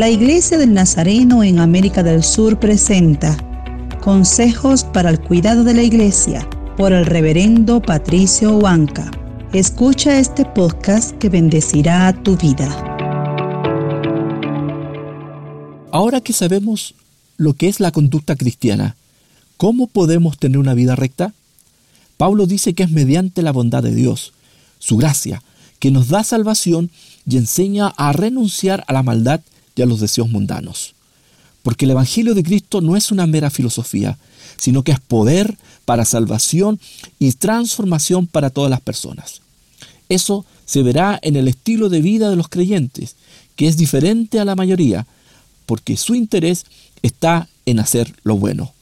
La Iglesia del Nazareno en América del Sur presenta Consejos para el cuidado de la Iglesia por el reverendo Patricio Huanca. Escucha este podcast que bendecirá tu vida. Ahora que sabemos lo que es la conducta cristiana, ¿cómo podemos tener una vida recta? Pablo dice que es mediante la bondad de Dios, su gracia, que nos da salvación y enseña a renunciar a la maldad y a los deseos mundanos. Porque el Evangelio de Cristo no es una mera filosofía, sino que es poder para salvación y transformación para todas las personas. Eso se verá en el estilo de vida de los creyentes, que es diferente a la mayoría, porque su interés está en hacer lo bueno.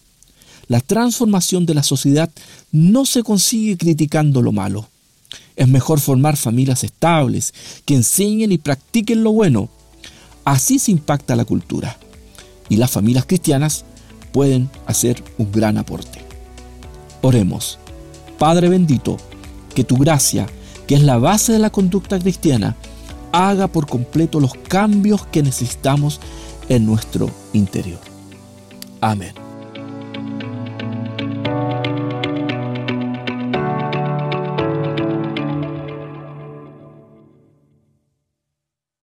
La transformación de la sociedad no se consigue criticando lo malo. Es mejor formar familias estables, que enseñen y practiquen lo bueno. Así se impacta la cultura. Y las familias cristianas pueden hacer un gran aporte. Oremos. Padre bendito, que tu gracia, que es la base de la conducta cristiana, haga por completo los cambios que necesitamos en nuestro interior. Amén.